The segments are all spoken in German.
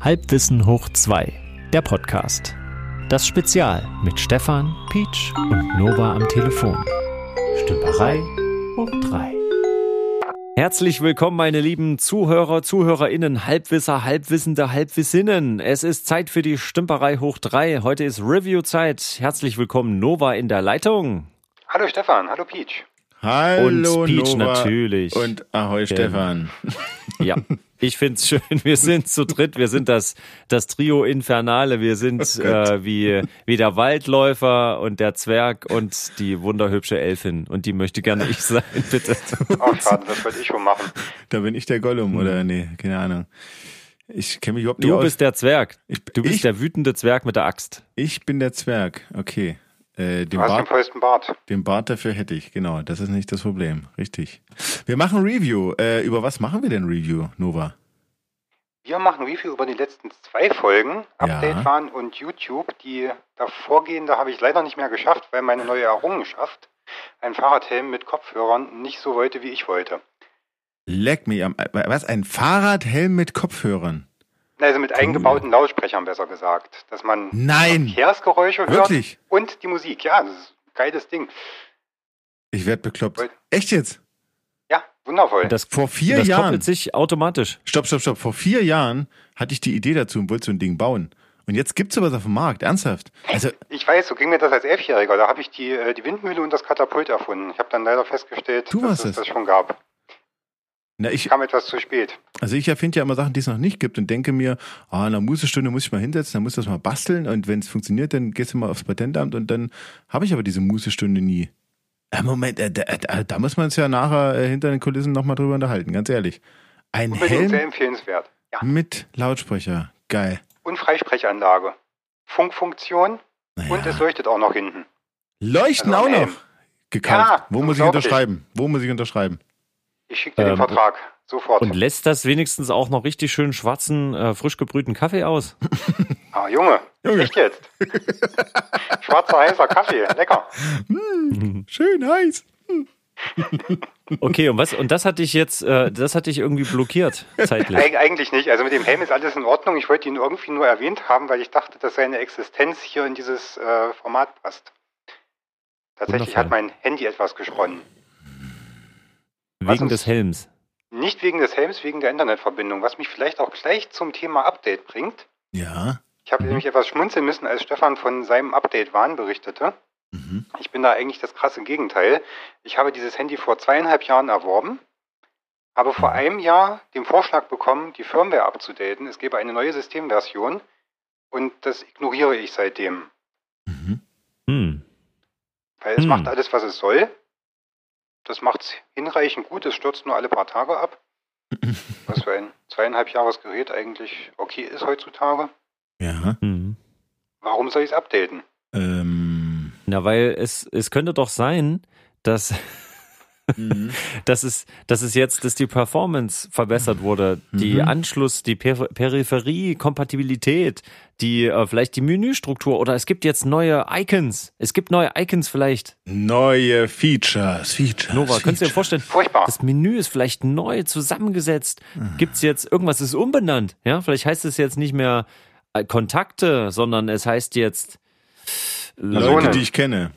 Halbwissen hoch 2, der Podcast. Das Spezial mit Stefan, Peach und Nova am Telefon. Stümperei hoch 3. Herzlich willkommen, meine lieben Zuhörer, ZuhörerInnen, Halbwisser, Halbwissende, Halbwissinnen. Es ist Zeit für die Stümperei hoch 3. Heute ist Review-Zeit. Herzlich willkommen, Nova in der Leitung. Hallo Stefan, hallo Peach. Hallo und Peach Nova natürlich. Und Ahoi Stefan. Ja, ich find's schön. Wir sind zu dritt. Wir sind das, das Trio Infernale. Wir sind Oh äh, wie, wie der Waldläufer und der Zwerg und die wunderhübsche Elfin. Und die möchte gerne ich sein, bitte. Oh, schade, das wollte ich schon machen. Da bin ich der Gollum oder nee, keine Ahnung. Ich kenne mich überhaupt nicht Du aus. bist der Zwerg. Ich- Du bist ich- der wütende Zwerg mit der Axt. ich bin der Zwerg. Okay. Äh, den, Du hast den Bart, vollsten Bart. den Bart dafür hätte ich, genau. Das ist nicht das Problem. Richtig. Wir machen Review. Äh, über was machen wir denn Review, Nova? Wir machen Review über die letzten zwei Folgen, Update Ja. waren und YouTube. Die davorgehende habe ich leider nicht mehr geschafft, weil meine neue Errungenschaft, ein Fahrradhelm mit Kopfhörern, nicht so wollte, wie ich wollte. Leck mich am. äh, Was? Ein Fahrradhelm mit Kopfhörern? Also mit eingebauten Lautsprechern, besser gesagt. Dass man Nein! Verkehrsgeräusche hört Wirklich? und die Musik. Ja, das ist ein geiles Ding. Ich werd bekloppt. Echt jetzt? Ja, wundervoll. Das, Vor vier das Jahren. koppelt sich automatisch. Stopp, stopp, stopp. Vor vier Jahren hatte ich die Idee dazu und wollte so ein Ding bauen. Und jetzt gibt's sowas auf dem Markt. Ernsthaft. Also, Ich weiß, so ging mir das als Elfjähriger. Da habe ich die, äh, die Windmühle und das Katapult erfunden. Ich habe dann leider festgestellt, Du dass es es. das schon gab. Na, ich, Kam etwas zu spät. Also ich erfinde ja immer Sachen, die es noch nicht gibt und denke mir, ah, in einer Musestunde muss ich mal hinsetzen, dann muss das mal basteln und wenn es funktioniert, dann gehst du mal aufs Patentamt und dann habe ich aber diese Musestunde nie. Äh, Moment, äh, da, da, da muss man uns ja nachher äh, hinter den Kulissen nochmal drüber unterhalten, ganz ehrlich. Ein Unbedingt sehr Helm empfehlenswert. Ja. mit Lautsprecher, geil. Und Freisprechanlage. Funkfunktion und Naja. es leuchtet auch noch hinten. Leuchten also auch noch. Gekauft. Ja, Wo muss ich unterschreiben? Wo muss ich unterschreiben? Ich schicke dir Ähm, den Vertrag. Sofort. Und lässt das wenigstens auch noch richtig schön schwarzen, äh, frisch gebrühten Kaffee aus. ah, Junge. Junge. Echt jetzt? Schwarzer, heißer Kaffee. Lecker. Schön heiß. Okay, und was? Und das hatte ich jetzt, äh, das hatte ich irgendwie blockiert zeitlich. Eig eigentlich nicht. Also mit dem Helm ist alles in Ordnung. Ich wollte ihn irgendwie nur erwähnt haben, weil ich dachte, dass seine Existenz hier in dieses äh, Format passt. Tatsächlich Wundervoll. hat mein Handy etwas gesponnen. Wegen des Helms. Nicht wegen des Helms, wegen der Internetverbindung, was mich vielleicht auch gleich zum Thema Update bringt. Ja. Ich habe Mhm. nämlich etwas schmunzeln müssen, als Stefan von seinem Update-Wahn berichtete. Mhm. Ich bin da eigentlich das krasse Gegenteil. Ich habe dieses Handy vor zweieinhalb Jahren erworben, habe vor einem Jahr den Vorschlag bekommen, die Firmware abzudaten. Es gäbe eine neue Systemversion und das ignoriere ich seitdem. Mhm. Hm. Weil es Hm. macht alles, was es soll. Das macht es hinreichend gut, es stürzt nur alle paar Tage ab. Was für ein zweieinhalb Jahres Gerät eigentlich okay ist heutzutage. Ja. Hm. Warum soll ich es updaten? Ähm. Na, weil es, es könnte doch sein, dass, Mhm. dass, es, dass es jetzt, dass die Performance verbessert wurde, die Mhm. Anschluss, die per Peripherie, Kompatibilität, die äh, vielleicht die Menüstruktur oder es gibt jetzt neue Icons. Es gibt neue Icons vielleicht. Neue Features, Features. Nova, könntest du dir Features. vorstellen? Furchtbar. Das Menü ist vielleicht neu zusammengesetzt. Mhm. Gibt's jetzt irgendwas ist umbenannt? Ja, vielleicht heißt es jetzt nicht mehr äh, Kontakte, sondern es heißt jetzt Leute, Personen. die ich kenne.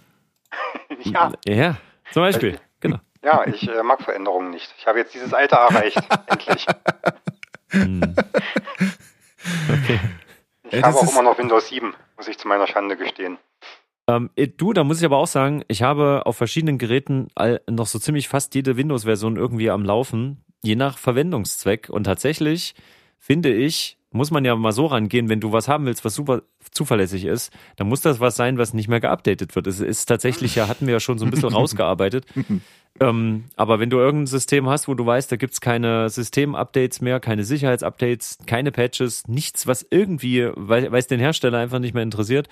ja, Ja, zum Beispiel. Genau. Ja, ich äh, mag Veränderungen nicht. Ich habe jetzt dieses Alter erreicht. Endlich. Hm. Okay. Ich Äh, habe auch immer noch Windows 7, muss ich zu meiner Schande gestehen. Ähm, äh, du, da muss ich aber auch sagen, ich habe auf verschiedenen Geräten all, noch so ziemlich fast jede Windows-Version irgendwie am Laufen, je nach Verwendungszweck. Und tatsächlich finde ich, muss man ja mal so rangehen, wenn du was haben willst, was super zuverlässig ist, dann muss das was sein, was nicht mehr geupdatet wird. Es ist tatsächlich, ja, hatten wir ja schon so ein bisschen rausgearbeitet. Ähm, aber wenn du irgendein System hast, wo du weißt, da gibt's keine System-Updates mehr, keine Sicherheitsupdates, keine Patches, nichts, was irgendwie, weil es den Hersteller einfach nicht mehr interessiert,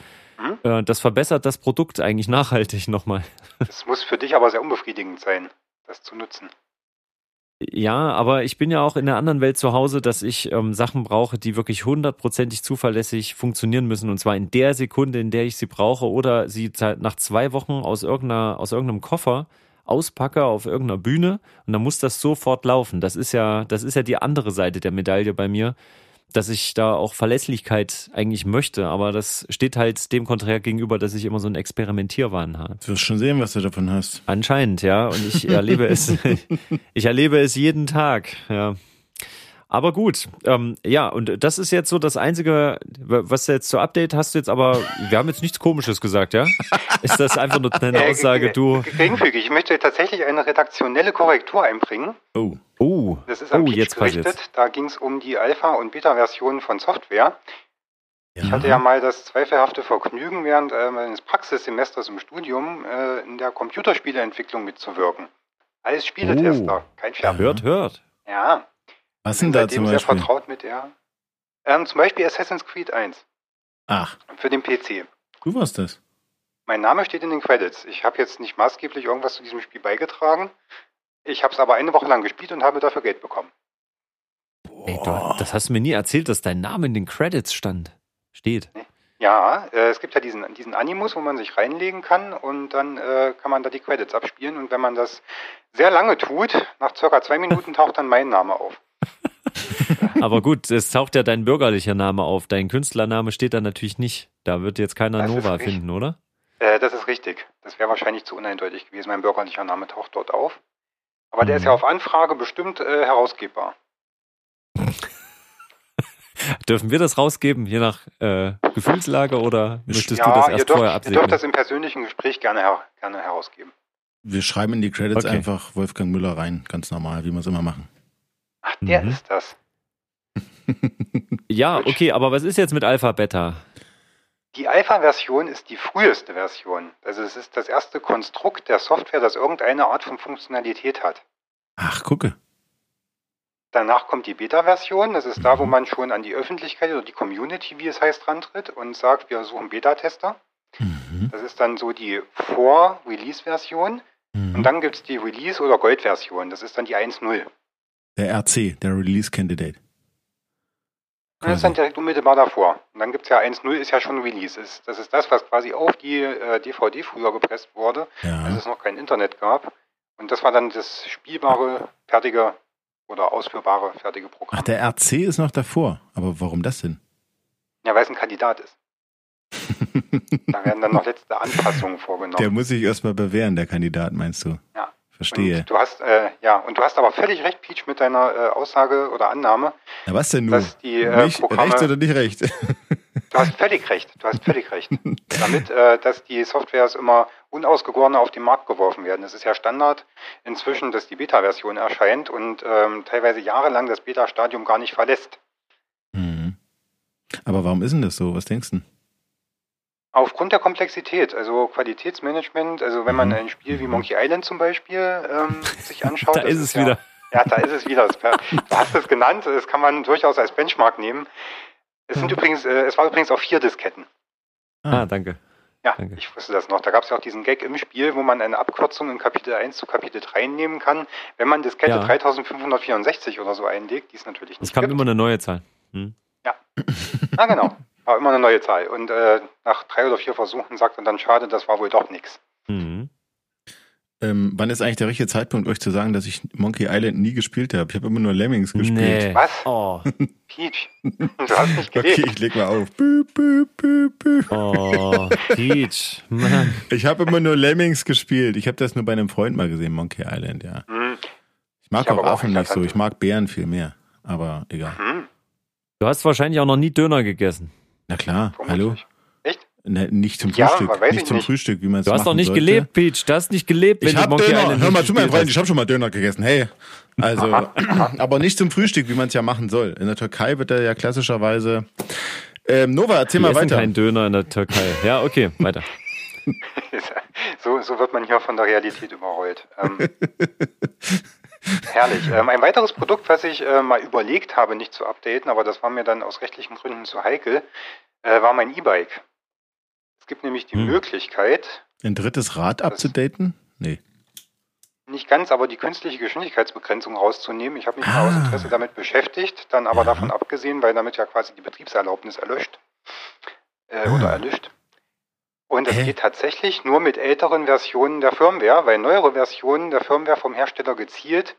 äh, das verbessert das Produkt eigentlich nachhaltig nochmal. Das muss für dich aber sehr unbefriedigend sein, das zu nutzen. Ja, aber ich bin ja auch in der anderen Welt zu Hause, dass ich ähm, Sachen brauche, die wirklich hundertprozentig zuverlässig funktionieren müssen. Und zwar in der Sekunde, in der ich sie brauche oder sie nach zwei Wochen aus, irgendeiner, aus irgendeinem Koffer auspacke auf irgendeiner Bühne und dann muss das sofort laufen. Das ist ja, das ist ja die andere Seite der Medaille bei mir. dass ich da auch Verlässlichkeit eigentlich möchte, aber das steht halt dem konträr gegenüber, dass ich immer so einen Experimentierwahn habe. Du wirst schon sehen, was du davon hast. Anscheinend, ja, und ich erlebe es, ich erlebe es jeden Tag, ja. Aber gut, ähm, ja, und das ist jetzt so das Einzige, was du jetzt zur Update hast du jetzt aber, wir haben jetzt nichts Komisches gesagt, ja? Ist das einfach nur eine Aussage, du, Geringfügig. Ich möchte tatsächlich eine redaktionelle Korrektur einbringen. Oh. oh, Das ist am oh, jetzt gerichtet. passiert's. Da ging es um die Alpha- und Beta-Versionen von Software. Ja. Ich hatte ja mal das zweifelhafte Vergnügen, während äh, meines Praxissemesters im Studium äh, in der Computerspieleentwicklung mitzuwirken. Als Spieletester, kein Scherz. Hört, hört. Ja, Was bin denn da seitdem zum sehr Beispiel? vertraut mit der. Ähm, zum Beispiel Assassin's Creed 1 Ach, für den PC. du warst das. Mein Name steht in den Credits. Ich habe jetzt nicht maßgeblich irgendwas zu diesem Spiel beigetragen. Ich habe es aber eine Woche lang gespielt und habe dafür Geld bekommen. Ey, du, das hast du mir nie erzählt, dass dein Name in den Credits stand. Steht. Ja, äh, es gibt ja diesen, diesen Animus, wo man sich reinlegen kann und dann äh, kann man da die Credits abspielen. Und wenn man das sehr lange tut, nach circa zwei Minuten taucht dann mein Name auf. Aber gut, es taucht ja dein bürgerlicher Name auf. Dein Künstlername steht da natürlich nicht. Da wird jetzt keiner Das Nova finden, oder? Äh, das ist richtig. Das wäre wahrscheinlich zu uneindeutig gewesen. Mein bürgerlicher Name taucht dort auf. Aber der Mhm. ist ja auf Anfrage bestimmt äh, herausgebbar. Dürfen wir das rausgeben, je nach äh, Gefühlslage, oder möchtest du ja, das ihr erst dürft, vorher ihr dürft das im persönlichen Gespräch gerne, her gerne herausgeben. Wir schreiben in die Credits Okay. einfach Wolfgang Müller rein, ganz normal, wie wir es immer machen. Ach, der Mhm. ist das. Ja, okay, aber was ist jetzt mit Alpha Beta? Die Alpha-Version ist die früheste Version. Also es ist das erste Konstrukt der Software, das irgendeine Art von Funktionalität hat. Ach, gucke. Danach kommt die Beta-Version. Das ist da, wo man schon an die Öffentlichkeit oder die Community, wie es heißt, rantritt und sagt, wir suchen Beta-Tester. Mhm. Das ist dann so die Vor-Release-Version. Und Mhm. dann gibt es die Release- oder Gold-Version. Das ist dann die 1.0. Der RC, der Release Candidate. Das ist dann direkt unmittelbar davor. Und dann gibt es ja 1.0 ist ja schon Release. Das ist das, was quasi auf die äh, DVD früher gepresst wurde, als Ja. es noch kein Internet gab. Und das war dann das spielbare, fertige oder ausführbare, fertige Programm. Ach, der RC ist noch davor. Aber warum das denn? ja, weil es ein Kandidat ist. Da werden dann noch letzte Anpassungen vorgenommen. Der muss sich erstmal bewähren, der Kandidat, meinst du? Ja. Verstehe. Und du hast, äh, ja, und du hast aber völlig recht, Peach, mit deiner äh, Aussage oder Annahme, Na, was denn nun? die äh, nicht Programme. recht oder nicht recht? Du hast völlig recht, du hast völlig recht. Damit, äh, dass die Softwares immer unausgegorene auf den Markt geworfen werden. Es ist ja Standard inzwischen, dass die Beta-Version erscheint und ähm, teilweise jahrelang das Beta-Stadium gar nicht verlässt. Mhm. Aber warum ist denn das so? Was denkst du? Aufgrund der Komplexität, also Qualitätsmanagement, also wenn man Mhm. ein Spiel wie Monkey Island zum Beispiel ähm, sich anschaut. Da ist es ja, wieder. Ja, da ist es wieder. Du hast es genannt, das kann man durchaus als Benchmark nehmen. Es sind übrigens, äh, es war übrigens auf vier Disketten. Ah, danke. Ja, Danke. ich wusste das noch. Da gab es ja auch diesen Gag im Spiel, wo man eine Abkürzung in Kapitel 1 zu Kapitel 3 nehmen kann. Wenn man Diskette Ja. 3564 oder so einlegt, die es natürlich Es nicht kam gibt. immer eine neue Zahl. Hm? Ah, genau. War immer eine neue Zahl. Und äh, nach drei oder vier Versuchen sagt er dann, schade, das war wohl doch nichts. Mhm. Ähm, wann ist eigentlich der richtige Zeitpunkt, euch zu sagen, dass ich Monkey Island nie gespielt habe? Ich habe immer nur Lemmings gespielt. Nee. Was? Oh, Peach, du hast nicht gelebt. Okay, ich leg mal auf. Bü, bü, bü, bü. oh, Peach. Mann. Ich habe immer nur Lemmings gespielt. Ich habe das nur bei einem Freund mal gesehen, Monkey Island, ja. Hm, Ich mag Ich auch aber auch Affen nicht so. Ich mag Bären viel mehr. Aber egal. hm, Du hast wahrscheinlich auch noch nie Döner gegessen. Na klar, hallo. vermutlich. Echt? Ne, nicht zum Ja, Frühstück. Nicht zum nicht. Frühstück, wie man es Du hast doch nicht sollte. gelebt, Peach. Du hast nicht gelebt, wenn Ich du habe Monkey Döner. Hör mal zu, mein Freund. hast. Ich habe schon mal Döner gegessen. Hey. Also, aber nicht zum Frühstück, wie man es ja machen soll. In der Türkei wird er ja klassischerweise. Ähm, Nova, erzähl Die mal essen weiter. keinen Döner in der Türkei. Ja, okay, weiter. So, so wird man hier von der Realität überrollt. Ähm, herrlich. Ähm, ein weiteres Produkt, was ich äh, mal überlegt habe, nicht zu updaten, aber das war mir dann aus rechtlichen Gründen zu heikel, äh, war mein E-Bike. Es gibt nämlich die Hm. Möglichkeit, Ein drittes Rad abzudaten? Nee. nicht ganz, aber die künstliche Geschwindigkeitsbegrenzung rauszunehmen. Ich habe mich mal aus Ah. Interesse damit beschäftigt, dann aber Ja. davon abgesehen, weil damit ja quasi die Betriebserlaubnis erlöscht äh, Ah. oder erlischt. Und es Hä? geht tatsächlich nur mit älteren Versionen der Firmware, weil neuere Versionen der Firmware vom Hersteller gezielt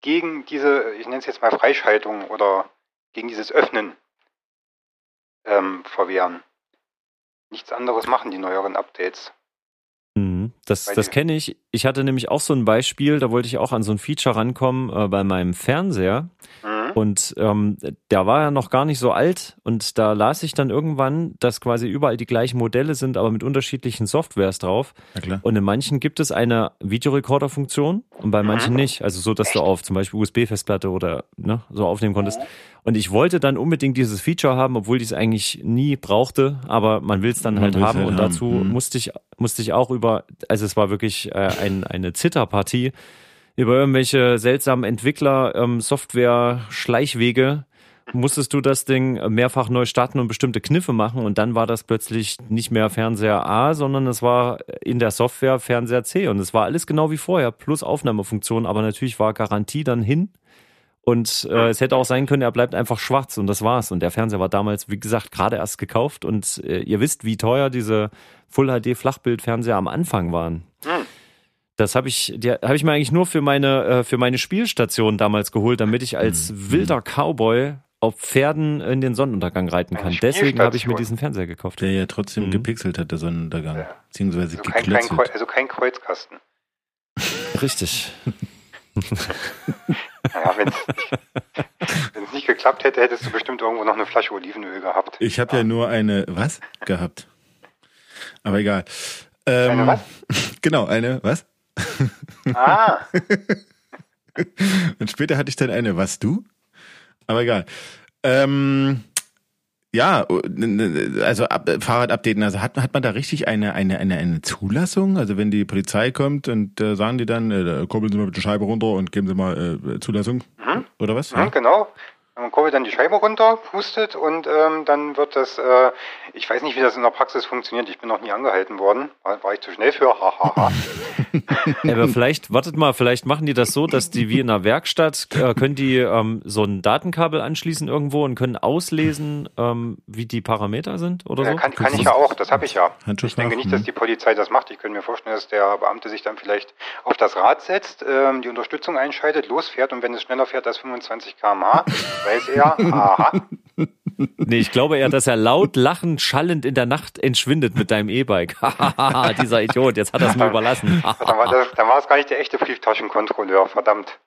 gegen diese, ich nenne es jetzt mal Freischaltung oder gegen dieses Öffnen ähm, verwehren. Nichts anderes machen die neueren Updates. Mhm. Das, das kenne ich. Ich hatte nämlich auch so ein Beispiel, da wollte ich auch an so ein Feature rankommen äh, bei meinem Fernseher. Mhm. Und ähm, der war ja noch gar nicht so alt und da las ich dann irgendwann, dass quasi überall die gleichen Modelle sind, aber mit unterschiedlichen Softwares drauf. Und in manchen gibt es eine Videorekorder-Funktion und bei manchen nicht. Also so, dass du auf zum Beispiel USB-Festplatte oder ne, so aufnehmen konntest. Und ich wollte dann unbedingt dieses Feature haben, obwohl ich es eigentlich nie brauchte, aber man will es dann Man halt haben. halt und haben. dazu Mhm. musste ich musste ich auch über, also es war wirklich äh, ein, eine Zitterpartie über irgendwelche seltsamen Entwickler, ähm, musstest du das Ding mehrfach neu starten und bestimmte Kniffe machen und dann war das plötzlich nicht mehr Fernseher A, sondern es war in der Software Fernseher C und es war alles genau wie vorher, plus Aufnahmefunktion, aber natürlich war Garantie dann hin und äh, es hätte auch sein können, er bleibt einfach schwarz und das war's und der Fernseher war damals, wie gesagt, gerade erst gekauft und äh, ihr wisst, wie teuer diese Full HD Flachbildfernseher am Anfang waren. Hm. Das habe ich, die habe ich mir eigentlich nur für meine, äh, für meine Spielstation damals geholt, damit ich als Mhm. wilder Cowboy auf Pferden in den Sonnenuntergang reiten kann. Deswegen habe ich mir diesen Fernseher gekauft. Der ja trotzdem Mhm. gepixelt hat, der Sonnenuntergang. Ja. Beziehungsweise Also kein, kein, also kein Kreuzkasten. Richtig. Naja, wenn es nicht geklappt hätte, hättest du bestimmt irgendwo noch eine Flasche Olivenöl gehabt. Ich habe ja nur eine was gehabt. Aber egal. Ähm, Eine was? Genau, eine was? Ah, Und später hatte ich dann eine was du? Aber egal. Ähm, ja, also ab, Fahrrad updaten, also hat, hat man da richtig eine, eine, eine, eine Zulassung? Also wenn die Polizei kommt und äh, sagen die dann, äh, kurbeln Sie mal bitte die Scheibe runter und geben Sie mal äh, Zulassung? Oder was? mhm, genau. Man kurbelt dann die Scheibe runter, pustet und ähm, dann wird das, äh, ich weiß nicht, wie das in der Praxis funktioniert, ich bin noch nie angehalten worden, war, war ich zu schnell für, hahaha. Aber vielleicht, wartet mal, vielleicht machen die das so, dass die wie in einer Werkstatt, äh, können die ähm, so ein Datenkabel anschließen irgendwo und können auslesen, ähm, wie die Parameter sind oder so? Ja, kann, kann ich ja auch, das habe ich ja. Ich denke nicht, dass die Polizei das macht. Ich könnte mir vorstellen, dass der Beamte sich dann vielleicht auf das Rad setzt, ähm, die Unterstützung einschaltet, losfährt und wenn es schneller fährt als 25 km/h, weiß er, aha, Nee, ich glaube eher, dass er laut lachend, schallend in der Nacht entschwindet mit deinem E-Bike. Hahaha, dieser Idiot, jetzt hat er es mir überlassen. dann war, es gar nicht der echte Brieftaschenkontrolleur, verdammt.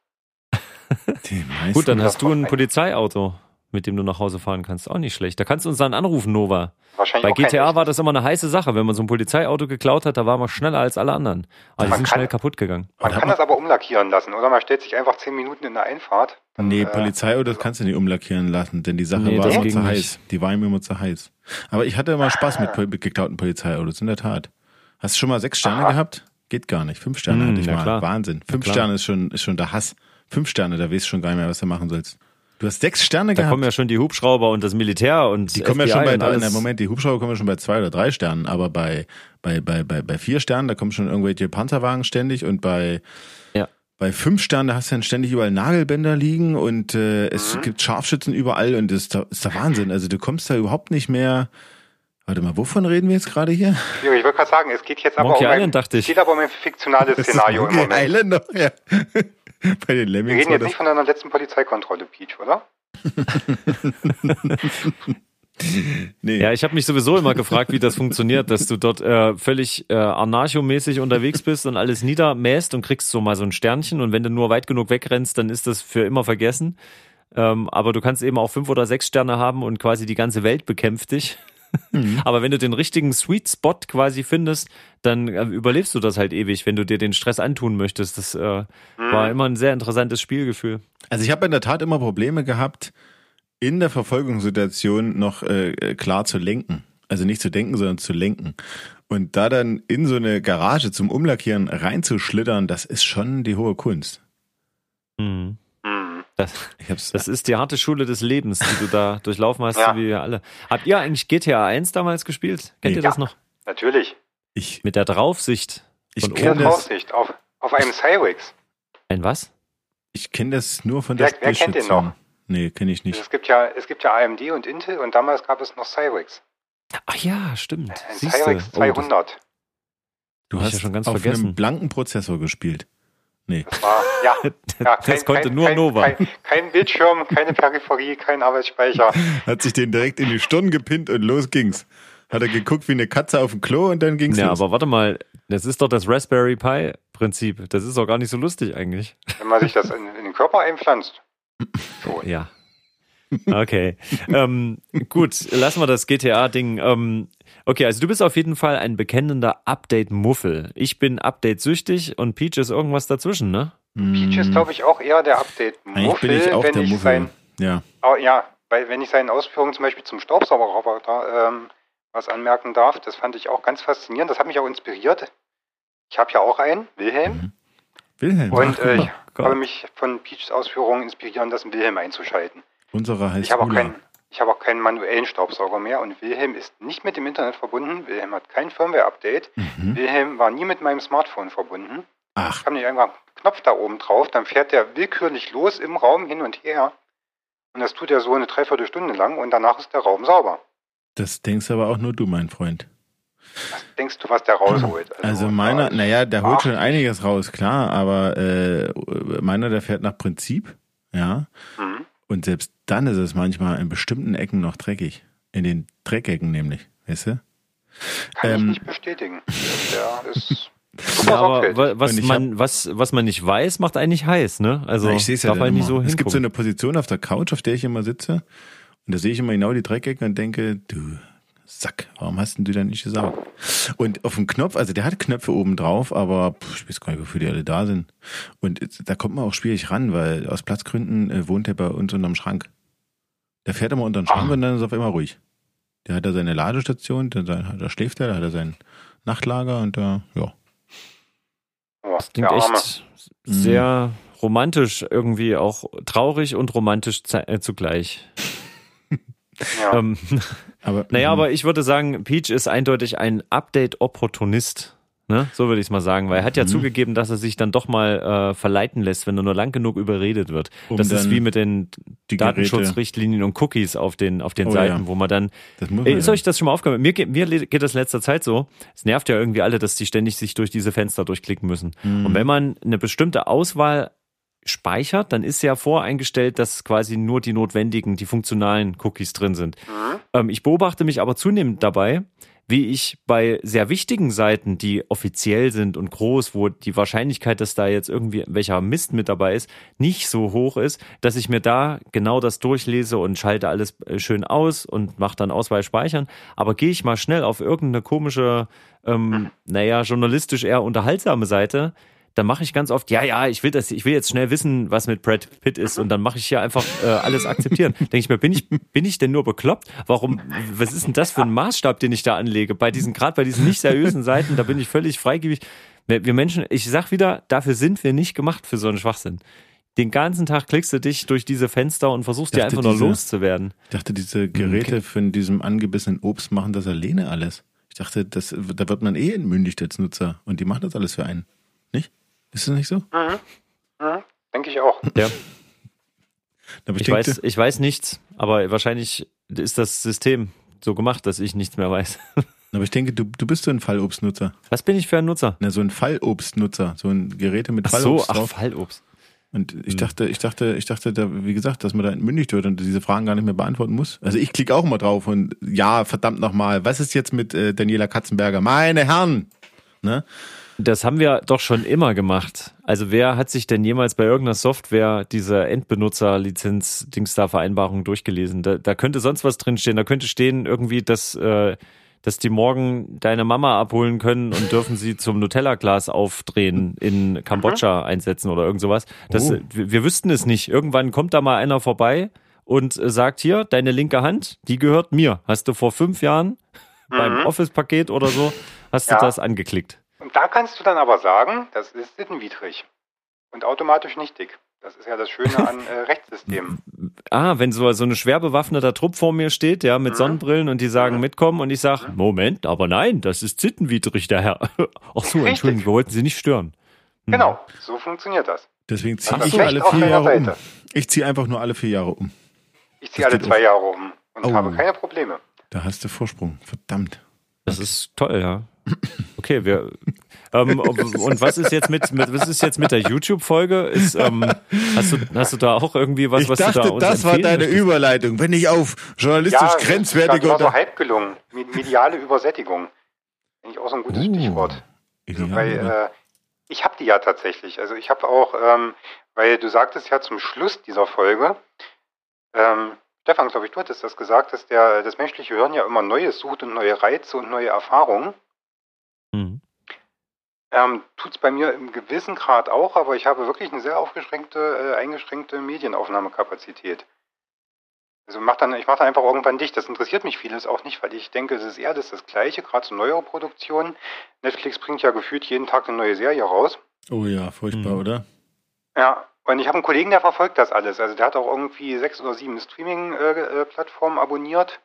Gut, dann hast du ein Polizeiauto, mit dem du nach Hause fahren kannst. Auch nicht schlecht. Da kannst du uns dann anrufen, Nova. Wahrscheinlich Bei GTA war das immer eine heiße Sache. Wenn man so ein Polizeiauto geklaut hat, da war man schneller als alle anderen. Aber die Man sind kann- schnell kaputt gegangen. Man kann das aber umlackieren lassen, oder? Man stellt sich einfach 10 Minuten in der Einfahrt. dann, Nee, äh, Polizeiautos kannst du nicht umlackieren lassen, denn die Sache Nee, war das immer zu nicht. heiß. Die war ihm immer zu heiß. Aber ich hatte immer Spaß mit, Pol- mit geklauten Polizeiautos, in der Tat. Hast du schon mal sechs Sterne Aha. gehabt? Geht gar nicht. Fünf Sterne Hm, hatte ich mal. klar. Wahnsinn. Fünf. Sterne ist schon, ist schon der Hass. Fünf Sterne, da weißt du schon gar nicht mehr, was du machen sollst. Du hast sechs Sterne Da gehabt. kommen ja schon die Hubschrauber und das Militär und die kommen ja FBI schon bei drei, na, Moment, die Hubschrauber kommen ja schon bei zwei oder drei Sternen, aber bei, bei, bei, bei, bei vier Sternen, da kommen schon irgendwelche Panzerwagen ständig und bei, Ja. bei fünf Sternen, da hast du dann ständig überall Nagelbänder liegen und äh, Mhm. es gibt Scharfschützen überall und das ist, der- ist der Wahnsinn. Also du kommst da überhaupt nicht mehr. Warte mal, wovon reden wir jetzt gerade hier? Ich wollte gerade sagen, es geht jetzt aber Monkey um ein, Island, dachte es ich. geht aber um ein fiktionales Das ist Szenario im Monkey Moment. Island noch, ja. Bei den Wir Lemmings reden war jetzt das nicht von deiner letzten Polizeikontrolle, Peach, oder? Nee. Ja, ich habe mich sowieso immer gefragt, wie das funktioniert, dass du dort äh, völlig äh, anarchomäßig unterwegs bist und alles niedermäst und kriegst so mal so ein Sternchen und wenn du nur weit genug wegrennst, dann ist das für immer vergessen. Ähm, aber du kannst eben auch fünf oder sechs Sterne haben und quasi die ganze Welt bekämpft dich. Aber wenn du den richtigen Sweet Spot quasi findest, dann äh, überlebst du das halt ewig, wenn du dir den Stress antun möchtest. Das äh, war immer ein sehr interessantes Spielgefühl. Also ich habe in der Tat immer Probleme gehabt, in der Verfolgungssituation noch äh, klar zu lenken. Also nicht zu denken, sondern zu lenken. Und da dann in so eine Garage zum Umlackieren reinzuschlittern, das ist schon die hohe Kunst. Mhm. Das, Das ist die harte Schule des Lebens, die du da durchlaufen hast, Ja. wie wir alle. Habt ihr eigentlich GTA 1 damals gespielt? Kennt Nee. ihr das Ja. noch? Natürlich. ich, Mit der Draufsicht. ich kenne der das, Draufsicht auf, auf einem Cyrix. Ein was? ich kenn das nur von der Wer- wer kennt den noch? Nee, kenne ich nicht. Es gibt ja, es gibt ja AMD und Intel und damals gab es noch Cyrix. Ach ja, stimmt. Ein Siehste. Cyrix Oh, das- 200. Du hab ich hast ja schon ganz auf vergessen. einem blanken Prozessor gespielt. Nee. Das war, ja. ja Das konnte nur kein, Nova. Kein, kein Bildschirm, keine Peripherie, kein Arbeitsspeicher. Hat sich den direkt in die Stirn gepinnt und los ging's. Hat er geguckt wie eine Katze auf dem Klo und dann ging's Ja, los. aber warte mal, das ist doch das Raspberry Pi Prinzip. Das ist doch gar nicht so lustig eigentlich. Wenn man sich das in, in den Körper einpflanzt. Schon. Ja. Okay. ähm, gut, lassen wir das GTA-Ding. Ähm, okay, also du bist auf jeden Fall ein bekennender Update-Muffel. Ich bin Update-süchtig und Peach ist irgendwas dazwischen, ne? Peach ist, glaube ich, auch eher der Update-Muffel, Eigentlich bin ich auch wenn der ich Muffel. sein, Ja. oh, ja, weil wenn ich seinen Ausführungen zum Beispiel zum Staubsaugerroboter ähm, was anmerken darf, das fand ich auch ganz faszinierend. Das hat mich auch inspiriert. Ich habe ja auch einen, Wilhelm, Wilhelm. und äh, ich. Gott. habe mich von Peachs Ausführungen inspirieren lassen, Wilhelm einzuschalten. Unserer heißt Ich habe auch, keinen, ich habe auch keinen manuellen Staubsauger mehr und Wilhelm ist nicht mit dem Internet verbunden. Wilhelm hat kein Firmware-Update. Mhm. Wilhelm war nie mit meinem Smartphone verbunden. Ach, Ich habe nicht einfach einen Knopf da oben drauf, dann fährt der willkürlich los im Raum hin und her. Und das tut er so eine Dreiviertelstunde lang und danach ist der Raum sauber. das denkst aber auch nur du, mein Freund. Was denkst du, was der rausholt? Also meiner, äh, naja, der holt schon einiges raus, klar, aber äh, meiner, der fährt nach Prinzip, ja. Mhm. Und selbst dann ist es manchmal in bestimmten Ecken noch dreckig. In den Dreckecken nämlich, weißt du? Kann Ähm, ich nicht bestätigen. Der ist Ja, aber was man, was, was man nicht weiß, macht einen nicht heiß, ne? Also ich sehe es ja darf nicht immer. so Es gibt so eine Position auf der Couch, auf der ich immer sitze. Und da sehe ich immer genau die Dreckecken und denke, du Sack, warum hast denn du denn nicht gesagt? Und auf dem Knopf, also der hat Knöpfe oben drauf, aber pff, ich weiß gar nicht, wofür die alle da sind. Und da kommt man auch schwierig ran, weil aus Platzgründen äh, wohnt er bei uns unterm Schrank. Der fährt immer unter den Schrank Ah. und dann ist er auf einmal ruhig. Der hat da seine Ladestation, da, da schläft er, da hat er sein Nachtlager und da, ja. Das klingt echt sehr romantisch, irgendwie auch traurig und romantisch äh, zugleich. Ja. Ähm, Aber, naja, mhm. aber ich würde sagen, Peach ist eindeutig ein Update-Opportunist. Ne? So würde ich es mal sagen, weil er hat ja Mhm. zugegeben, dass er sich dann doch mal äh, verleiten lässt, wenn er nur lang genug überredet wird. Um das ist wie mit den Datenschutzrichtlinien und Cookies auf den, auf den Oh, Seiten, ja. wo man dann das muss Ey, man Ist ja. euch das schon mal aufgefallen? Mir, geht- mir geht das letzter Zeit so. Es nervt ja irgendwie alle, dass die ständig sich durch diese Fenster durchklicken müssen. Mhm. Und wenn man eine bestimmte Auswahl speichert, dann ist ja voreingestellt, dass quasi nur die notwendigen, die funktionalen Cookies drin sind. Mhm. Ähm, ich beobachte mich aber zunehmend dabei, wie ich bei sehr wichtigen Seiten, die offiziell sind und groß, wo die Wahrscheinlichkeit, dass da jetzt irgendwie welcher Mist mit dabei ist, nicht so hoch ist, dass ich mir da genau das durchlese und schalte alles äh, schön aus und mache dann Auswahl speichern. Aber gehe ich mal schnell auf irgendeine komische, ähm, naja, journalistisch eher unterhaltsame Seite, dann mache ich ganz oft, ja, ja, ich will das, ich will jetzt schnell wissen, was mit Brad Pitt ist und dann mache ich hier einfach äh, alles akzeptieren. Denke ich mir, bin ich, bin ich denn nur bekloppt? Warum, was ist denn das für ein Maßstab, den ich da anlege? Bei diesen, gerade bei diesen nicht seriösen Seiten, da bin ich völlig freigebig. Wir wir Menschen, ich sag wieder, dafür sind wir nicht gemacht für so einen Schwachsinn. Den ganzen Tag klickst du dich durch diese Fenster und versuchst dir einfach nur diese- loszuwerden. Ich dachte, diese Geräte von diesem angebissenen Obst machen das alleine alles. Ich dachte, das, da wird man eh entmündigt als Nutzer und die machen das alles für einen. Nicht? Ist das nicht so? Mhm. Mhm. Denke ich auch. Ja. Ich weiß, ich weiß nichts, aber wahrscheinlich ist das System so gemacht, dass ich nichts mehr weiß. aber ich denke, du, du bist so ein Fallobstnutzer. Was bin ich für ein Nutzer? Na, so ein Fallobstnutzer. So ein Geräte mit Ach so, Fallobst ach, drauf. Fallobst. Und ich dachte, ich dachte, ich dachte, da, wie gesagt, dass man da entmündigt wird und diese Fragen gar nicht mehr beantworten muss. Also ich klicke auch immer drauf und ja, verdammt nochmal, was ist jetzt mit äh, Daniela Katzenberger? Meine Herren! Ne? Das haben wir doch schon immer gemacht. Also wer hat sich denn jemals bei irgendeiner Software diese Endbenutzer-Lizenz-Dings-da-Vereinbarung durchgelesen? Da, da könnte sonst was drinstehen. Da könnte stehen irgendwie, dass, äh, dass die morgen deine Mama abholen können und dürfen sie zum Nutella-Glas aufdrehen in Kambodscha einsetzen oder irgend sowas. Das, Oh. wir, wir wüssten es nicht. Irgendwann kommt da mal einer vorbei und äh, sagt hier, deine linke Hand, die gehört mir. Hast du vor fünf Jahren beim Mhm. Office-Paket oder so, hast du Ja. das angeklickt. Und da kannst du dann aber sagen, das ist sittenwidrig und automatisch nichtig. Das ist ja das Schöne an äh, Rechtssystemen. Ah, wenn so, so eine schwer bewaffneter Trupp vor mir steht, ja, mit Mhm. Sonnenbrillen und die sagen Mhm. mitkommen und ich sage, Moment, aber nein, das ist sittenwidrig, der Herr. Ach so, Richtig. Entschuldigung, wir wollten Sie nicht stören. Hm. Genau, so funktioniert das. Deswegen ziehe Das ich alle vier Jahre um. Ich ziehe einfach nur alle vier Jahre um. Ich ziehe alle zwei auf. Jahre um und Oh. habe keine Probleme. Da hast du Vorsprung. Verdammt. Das ist toll, ja. Okay, wir. Ähm, und was ist jetzt mit, mit was ist jetzt mit der YouTube-Folge? Ähm, hast, du, hast du da auch irgendwie was, ich was dachte, du da uns das war deine möchtest? Überleitung. Wenn ich auf journalistisch Ja, grenzwertige das war so oder halb gelungen. Me- Mediale Übersättigung. Finde ich auch so ein gutes Uh, Stichwort. ideal, Weil äh, ich habe die ja tatsächlich. Also ich habe auch, ähm, weil du sagtest ja zum Schluss dieser Folge, ähm, Stefan, glaube ich, du hattest das gesagt, dass der, das menschliche Hirn ja immer Neues sucht und neue Reize und neue Erfahrungen. Ähm, Tut es bei mir im gewissen Grad auch, aber ich habe wirklich eine sehr aufgeschränkte, äh, eingeschränkte Medienaufnahmekapazität. Also mach dann, ich mache dann einfach irgendwann dicht. Das interessiert mich vieles auch nicht, weil ich denke, es ist eher das, das Gleiche, gerade so neuere Produktionen. Netflix bringt ja gefühlt jeden Tag eine neue Serie raus. oh ja, furchtbar, Mhm. oder? Ja, und ich habe einen Kollegen, der verfolgt das alles. Also der hat auch irgendwie sechs oder sieben Streaming-Plattformen abonniert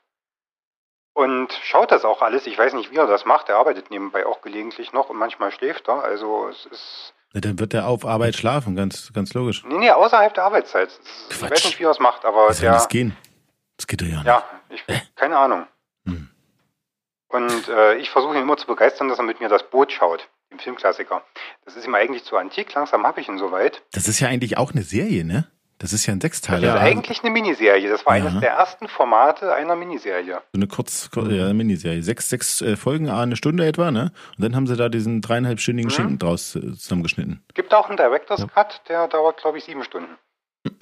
und schaut das auch alles. Ich weiß nicht, wie er das macht. Er arbeitet nebenbei auch gelegentlich noch und manchmal schläft er. Also es ist, Na, dann wird er auf Arbeit schlafen, ganz, ganz logisch. nee, nee, außerhalb der Arbeitszeit. Ist, ich Quatsch. weiß nicht, wie er es macht, aber soll der, das gehen? Das geht doch ja nicht. ja, ich, keine Ahnung. Hm. Und äh, ich versuche ihn immer zu begeistern, dass er mit mir das Boot schaut, den Filmklassiker. Das ist ihm eigentlich zu antik. Langsam habe ich ihn soweit. Das ist ja eigentlich auch eine Serie, ne? Das ist ja ein Das Sechsteiler. ist eigentlich eine Miniserie. Das war Ja. eines der ersten Formate einer Miniserie. So eine kurz, kur- ja, Miniserie. Sechs, sechs äh, Folgen, ah, eine Stunde etwa, ne? Und dann haben sie da diesen dreieinhalbstündigen Mhm. Schinken draus äh, zusammengeschnitten. Gibt auch einen Director's Cut, der dauert, glaube ich, sieben Stunden.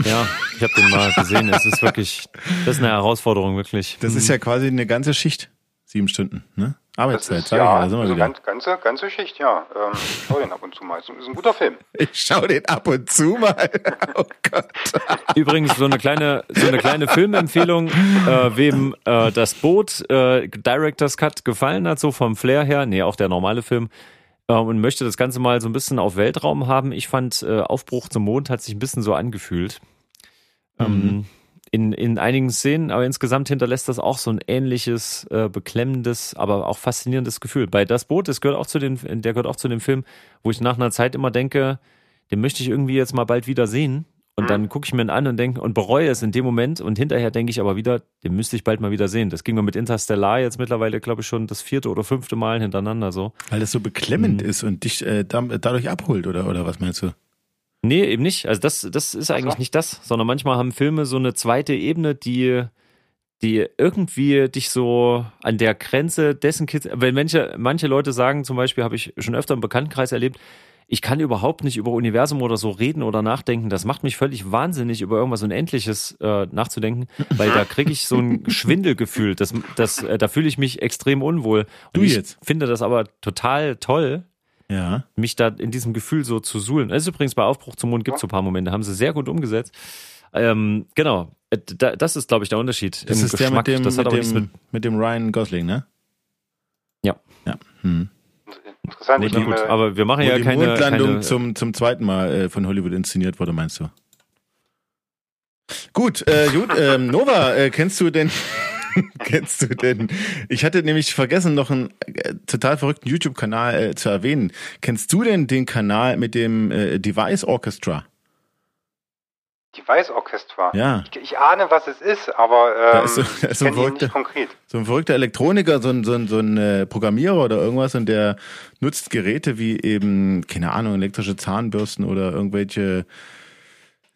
Ja, ich habe den mal gesehen. Es ist wirklich, das ist eine Herausforderung, wirklich. Das ist ja quasi eine ganze Schicht. Sieben Stunden, ne? Arbeitszeit, ist, sag ja, ich. Da sind wir also wieder. ganz, ganze, ganze Schicht, ja. Ähm, ich schau den ab und zu mal. Ist, ein- ist ein guter Film. Ich schau den ab und zu mal. Oh Gott. Übrigens so eine kleine, so eine kleine Filmempfehlung, äh, wem äh, das Boot äh, Director's Cut gefallen hat, so vom Flair her, nee, auch der normale Film, äh, und möchte das Ganze mal so ein bisschen auf Weltraum haben. Ich fand äh, Aufbruch zum Mond hat sich ein bisschen so angefühlt. Ähm, in, in einigen Szenen, aber insgesamt hinterlässt das auch so ein ähnliches, äh, beklemmendes, aber auch faszinierendes Gefühl. Bei Das Boot, das gehört auch zu den, der gehört auch zu dem Film, wo ich nach einer Zeit immer denke, den möchte ich irgendwie jetzt mal bald wieder sehen. Und Mhm. dann gucke ich mir ihn an und denke und bereue es in dem Moment und hinterher denke ich aber wieder, den müsste ich bald mal wieder sehen. Das ging mir mit Interstellar jetzt mittlerweile, glaube ich, schon das vierte oder fünfte Mal hintereinander so. Weil das so beklemmend Mhm. ist und dich äh, da, dadurch abholt, oder, oder was meinst du? Nee, eben nicht. Also das, das ist eigentlich so. nicht das, sondern manchmal haben Filme so eine zweite Ebene, die, die irgendwie dich so an der Grenze dessen kitzeln. Weil manche, manche Leute sagen zum Beispiel, habe ich schon öfter im Bekanntenkreis erlebt, ich kann überhaupt nicht über Universum oder so reden oder nachdenken. Das macht mich völlig wahnsinnig, über irgendwas Unendliches äh, nachzudenken, weil da kriege ich so ein Schwindelgefühl. Das, das, äh, da fühle ich mich extrem unwohl. Und Du ich jetzt? finde das aber total toll, Ja. mich da in diesem Gefühl so zu suhlen. Das ist übrigens bei Aufbruch zum Mond gibt es so ein paar Momente, haben sie sehr gut umgesetzt. Ähm, genau, Äh, da, das ist, glaube ich, der Unterschied. Das ist der Geschmack. mit dem, das hat mit, dem, mit. mit dem Ryan Gosling, ne? Ja. Ja. Hm. Interessant. Nee, die gut, aber wir machen Wo ja die keine. Mondlandung keine zum, zum zweiten Mal äh, von Hollywood inszeniert wurde, meinst du? Gut, äh, gut, ähm, Nova, äh, kennst du denn, kennst du denn, ich hatte nämlich vergessen, noch einen äh, total verrückten YouTube-Kanal äh, zu erwähnen. Kennst du denn den Kanal mit dem äh, Device Orchestra? Device Orchestra. Ja. Ich, ich ahne, was es ist, aber Da ähm, ist so- da ist ich so ein verrückter- nicht konkret. So ein verrückter Elektroniker, so ein, so ein, so ein äh, Programmierer oder irgendwas und der nutzt Geräte wie eben, keine Ahnung, elektrische Zahnbürsten oder irgendwelche,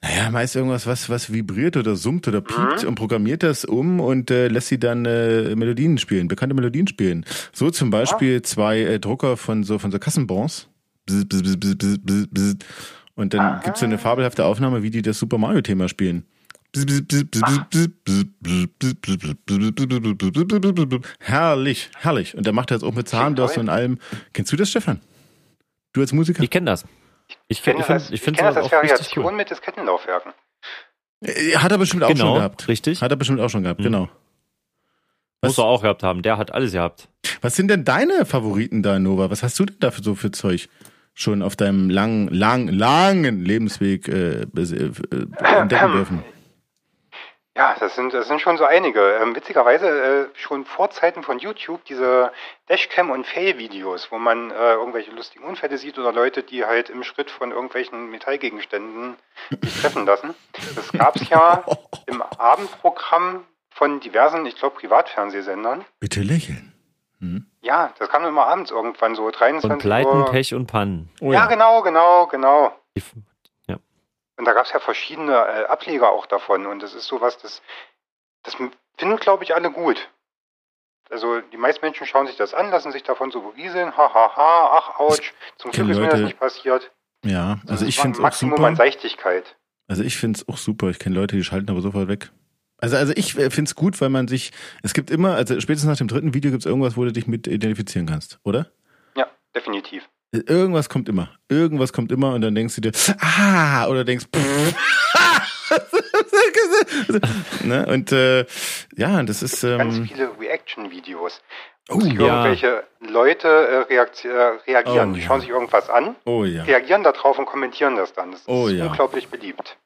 naja, meist irgendwas, was, was vibriert oder summt oder piept und programmiert das um und äh, lässt sie dann äh, Melodien spielen, bekannte Melodien spielen. So zum Beispiel zwei äh, Drucker von so, von so Kassenbons. Bzz, bzz, bzz, bzz, bzz, bzz, bzz. Und dann gibt's so eine fabelhafte Aufnahme, wie die das Super Mario-Thema spielen. Herrlich, herrlich. Und der macht das auch mit Zahnbürste und allem. Kennst du das, Stefan? Du als Musiker? Ich kenne das. Ich, Ich kenn- kenne ich das, finde als- ich ich find kenn das sowas als auch richtig Variation cool. mit Diskettenlaufwerken. Äh, Hat er bestimmt auch Genau, schon gehabt. richtig. Hat er bestimmt auch schon gehabt, Mhm. genau. Muss er auch gehabt haben. Der hat alles gehabt. Was sind denn deine Favoriten da, Nova? Was hast du denn da für so für Zeug schon auf deinem langen, langen, langen Lebensweg äh, äh, äh, entdecken dürfen? Ja, das sind, das sind schon so einige. Ähm, witzigerweise äh, schon vor Zeiten von YouTube diese Dashcam- und Fail-Videos, wo man äh, irgendwelche lustigen Unfälle sieht oder Leute, die halt im Schritt von irgendwelchen Metallgegenständen sich treffen lassen. Das gab es ja im Abendprogramm von diversen, ich glaube, Privatfernsehsendern. Bitte lächeln. Ja, das kam immer abends irgendwann so, 23 Und Pleiten, Uhr. Pech und Pannen. Oh ja. genau, genau, genau. Die- Und da gab es ja verschiedene äh, Ableger auch davon. Und das ist sowas, das, das finden, glaube ich, alle gut. Also die meisten Menschen schauen sich das an, lassen sich davon so berieseln. Ha, ha, ha, ach, ouch. Zum Glück ist mir das Leute- nicht passiert. Ja, also ich finde es auch Maximum an super. Seichtigkeit. Also ich finde es auch super. Ich kenne Leute, die schalten aber sofort weg. Also, also ich finde es gut, weil man sich, es gibt immer, also spätestens nach dem dritten Video gibt es irgendwas, wo du dich mit identifizieren kannst, oder? Ja, definitiv. Irgendwas kommt immer. Irgendwas kommt immer und dann denkst du dir, ah, oder denkst, pff, ne? Und äh, ja, das ist Ganz ähm, viele Reaction-Videos. oh, Sich ja. irgendwelche Leute äh, äh, reagieren. Oh, die ja. schauen sich irgendwas an, oh ja. reagieren darauf und kommentieren das dann. Das ist Oh, ja. unglaublich beliebt.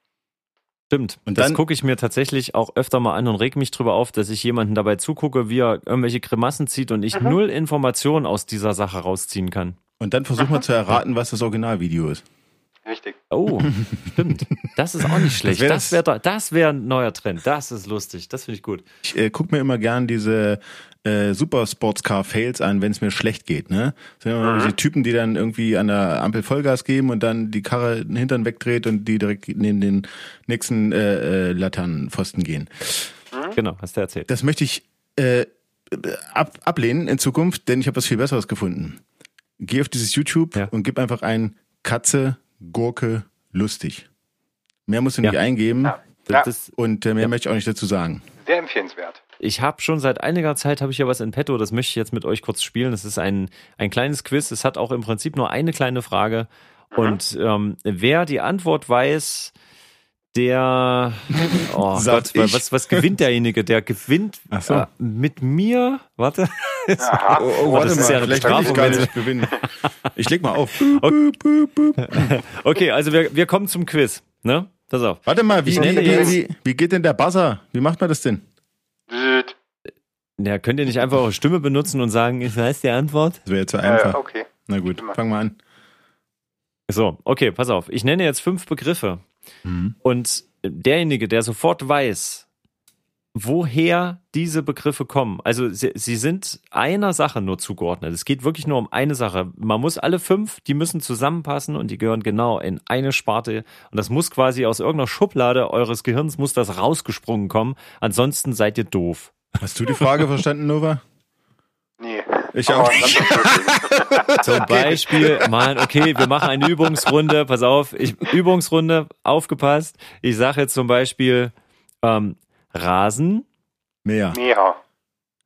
Stimmt. Und das gucke ich mir tatsächlich auch öfter mal an und reg mich drüber auf, dass ich jemanden dabei zugucke, wie er irgendwelche Grimassen zieht und ich Mhm. null Informationen aus dieser Sache rausziehen kann. Und dann versuch mal zu erraten, was das Originalvideo ist. Richtig. Oh, stimmt. Das ist auch nicht schlecht. Das wäre das wär ein neuer Trend. Das ist lustig. Das finde ich gut. Ich äh, guck mir immer gern diese äh, Super Sportscar Fails an, wenn es mir schlecht geht. Ne, das sind immer die Typen, die dann irgendwie an der Ampel Vollgas geben und dann die Karre den Hintern wegdreht und die direkt neben den nächsten äh, äh, Laternenpfosten gehen. Genau, hast du erzählt. Das möchte ich äh, ab, ablehnen in Zukunft, denn ich habe was viel Besseres gefunden. Geh auf dieses YouTube Ja. und gib einfach ein Katze, Gurke, lustig. Mehr musst du nicht Ja. eingeben Ja. Das, das, und äh, mehr möchte ich auch nicht dazu sagen. Sehr empfehlenswert. ich habe schon seit einiger Zeit habe ich ja was in petto. Das möchte ich jetzt mit euch kurz spielen. Es ist ein ein kleines Quiz. Es hat auch im Prinzip nur eine kleine Frage. Und ähm, wer die Antwort weiß, der oh Gott, ich. was was gewinnt derjenige? Der gewinnt so. äh, mit mir. Warte. Aha. Oh, das ist ja eine vielleicht will ich Bestrafung, gar nicht gewinnen. Ich leg mal auf. Okay, also wir, wir kommen zum Quiz. Ne? Pass auf. Warte mal, wie, Ich wie, wie, wie, wie geht denn der Buzzer? Wie macht man das denn? Ja, könnt ihr nicht einfach eure Stimme benutzen und sagen, ich weiß die Antwort? Das wäre jetzt zu Äh, einfach. okay. Na gut, fang mal an. So, okay, pass auf. Ich nenne jetzt fünf Begriffe. Mhm. Und derjenige, der sofort weiß, woher diese Begriffe kommen, also sie, sie sind einer Sache nur zugeordnet. Es geht wirklich nur um eine Sache. Man muss alle fünf, die müssen zusammenpassen und die gehören genau in eine Sparte. Und das muss quasi aus irgendeiner Schublade eures Gehirns muss das rausgesprungen kommen. Ansonsten seid ihr doof. Hast du die Frage verstanden, Nova? Nee. Ich auch. Zum Beispiel, Mann, okay, wir machen eine Übungsrunde. Pass auf, ich, Übungsrunde, aufgepasst. Ich sage jetzt zum Beispiel ähm, Rasen. Mehr. Näher.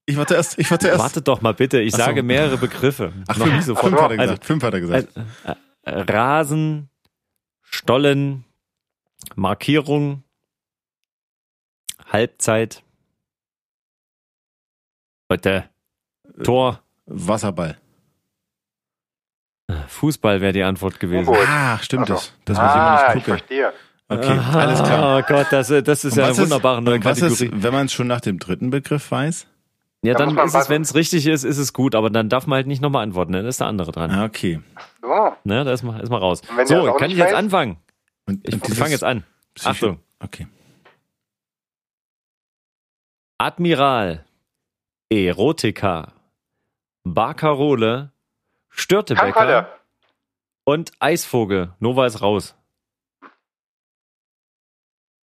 Ich war zuerst. Ich war zuerst. Wartet doch mal bitte, ich so. sage mehrere Begriffe. Ach, Noch fünf, nicht sofort. fünf hat er Also, gesagt. fünf hat er gesagt. äh, äh, Rasen, Stollen, Markierung, Halbzeit, Leute, Tor, Wasserball. Fußball wäre die Antwort gewesen. Ah, stimmt Ach das. Das muss ich ah, immer ich nicht gucken. verstehe. Okay, alles klar. Oh Gott, das, das ist Und ja eine wunderbare neue was Kategorie. ist, wenn man es schon nach dem dritten Begriff weiß? Ja, Da dann ist es, wenn es richtig ist, ist es gut, aber dann darf man halt nicht nochmal antworten, dann ist der andere dran. Ah, okay. So. Ne, da ist mal, ist mal raus. So, kann ich jetzt weiß? anfangen? Und, Ich fange jetzt an. Psycho- Achtung. Okay. Admiral, Erotika, Barcarole, Störtebecker und Eisvogel. Nova ist raus.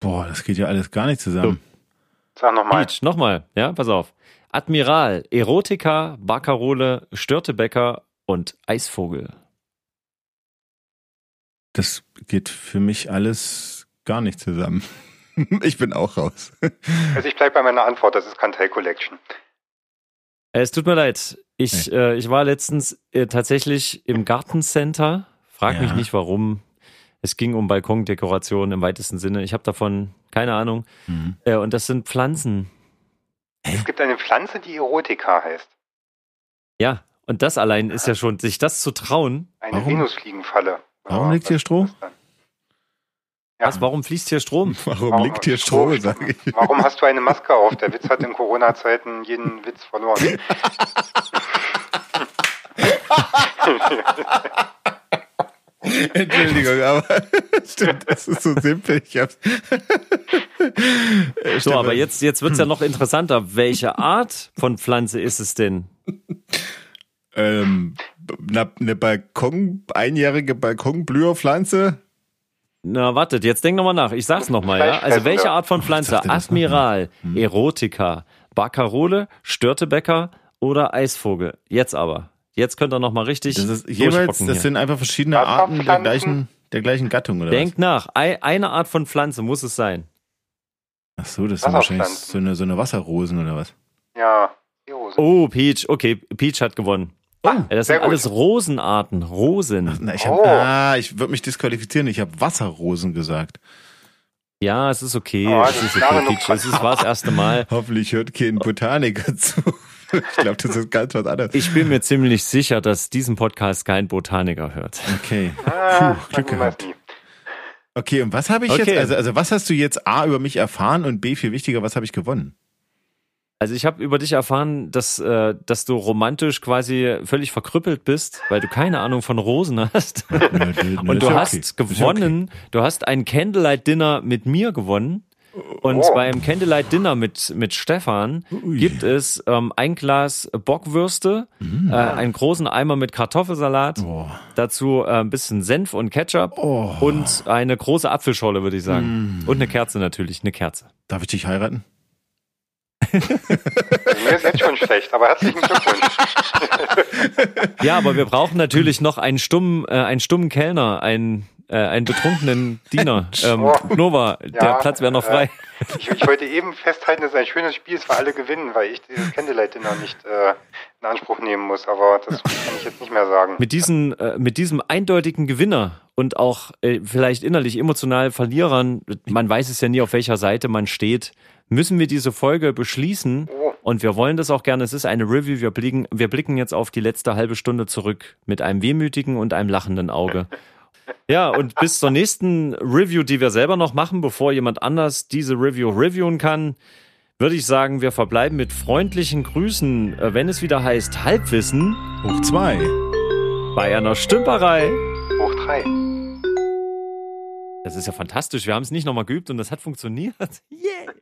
Boah, das geht ja alles gar nicht zusammen. Sag nochmal. Peach, nochmal, ja, pass auf. Admiral, Erotika, Barcarole, Störtebecker und Eisvogel. Das geht für mich alles gar nicht zusammen. Ich bin auch raus. Also ich bleibe bei meiner Antwort, das ist Kantai Collection. Es tut mir leid. Ich, äh, ich war letztens äh, tatsächlich im Gartencenter. Frag mich Ja. nicht warum. Es ging um Balkondekoration im weitesten Sinne. Ich habe davon keine Ahnung. Mhm. Äh, und das sind Pflanzen. Es gibt eine Pflanze, die Erotika heißt. Ja, und das allein ist ja schon, sich das zu trauen. Eine Warum? Venusfliegenfalle. Warum liegt hier Stroh? ist das dann? Ja. Was, warum fließt hier Strom? Warum liegt hier Stroh, sage ich. Warum hast du eine Maske auf? Der Witz hat in Corona-Zeiten jeden Witz verloren. Entschuldigung, aber stimmt, das ist so simpel. Ich hab's. So, stimmt. aber jetzt, jetzt wird's ja noch interessanter. Welche Art von Pflanze ist es denn? Ähm, eine, eine Balkon, einjährige Balkonblüherpflanze? Na, wartet, jetzt denk nochmal nach. Ich sag's nochmal, ja. Also welche Art von Pflanze? Admiral, Hm. Erotika, Baccarole, Störtebecker oder Eisvogel? Jetzt aber. Jetzt könnt ihr nochmal richtig Das ist jeweils, das hier. sind einfach verschiedene Arten der gleichen, der gleichen Gattung, oder Denkt nach. Ei- Eine Art von Pflanze muss es sein. was? Ach so, das sind wahrscheinlich so eine, so eine Wasserrosen oder was? Ja, die Hose. Oh, Peach. Okay, Peach hat gewonnen. Ah, Ja, das sind gut. alles Rosenarten. Rosen. Na, ich hab, Oh. ah, ich würde mich disqualifizieren. Ich habe Wasserrosen gesagt. Ja, es ist okay. Oh, es das ist okay. Peach. Es ist, war das erste Mal. Hoffentlich hört kein Botaniker zu. Ich glaube, das ist ganz was anderes. Ich bin mir ziemlich sicher, dass diesen Podcast kein Botaniker hört. Okay. Ah, Puh, Glück gehabt. Okay, und was habe ich Okay. jetzt? Also, also was hast du jetzt A über mich erfahren und B viel wichtiger, was habe ich gewonnen? Also ich habe über dich erfahren, dass, äh, dass du romantisch quasi völlig verkrüppelt bist, weil du keine Ahnung von Rosen hast. Und du hast gewonnen, du hast ein Candlelight Dinner mit mir gewonnen. Und Oh. beim Candlelight Dinner mit, mit Stefan Ui. gibt es ähm, ein Glas Bockwürste, äh, einen großen Eimer mit Kartoffelsalat, Oh. dazu äh, ein bisschen Senf und Ketchup Oh. und eine große Apfelschorle, würde ich sagen. Und eine Kerze natürlich, eine Kerze. Darf ich dich heiraten? Mir ist jetzt schon schlecht, aber herzlichen Glückwunsch. Ja, aber wir brauchen natürlich noch einen stummen, äh, einen stummen Kellner, einen, äh, einen betrunkenen Diener. Ähm, Oh. Nova, der Ja, Platz wäre noch äh, frei. Ich, ich wollte eben festhalten, dass es ein schönes Spiel ist, für alle gewinnen, weil ich dieses Candlelight-Dinner nicht äh, in Anspruch nehmen muss. Aber das kann ich jetzt nicht mehr sagen. Mit, diesen, äh, mit diesem eindeutigen Gewinner und auch äh, vielleicht innerlich emotional Verlierern, man weiß es ja nie, auf welcher Seite man steht, müssen wir diese Folge beschließen. Und wir wollen das auch gerne. Es ist eine Review. Wir blicken, wir blicken jetzt auf die letzte halbe Stunde zurück mit einem wehmütigen und einem lachenden Auge. Ja, und bis zur nächsten Review, die wir selber noch machen, bevor jemand anders diese Review reviewen kann, würde ich sagen, wir verbleiben mit freundlichen Grüßen, äh, wenn es wieder heißt Halbwissen Hoch zwei. bei einer Stümperei. Hoch drei. Das ist ja fantastisch. Wir haben es nicht nochmal geübt und das hat funktioniert. Yeah.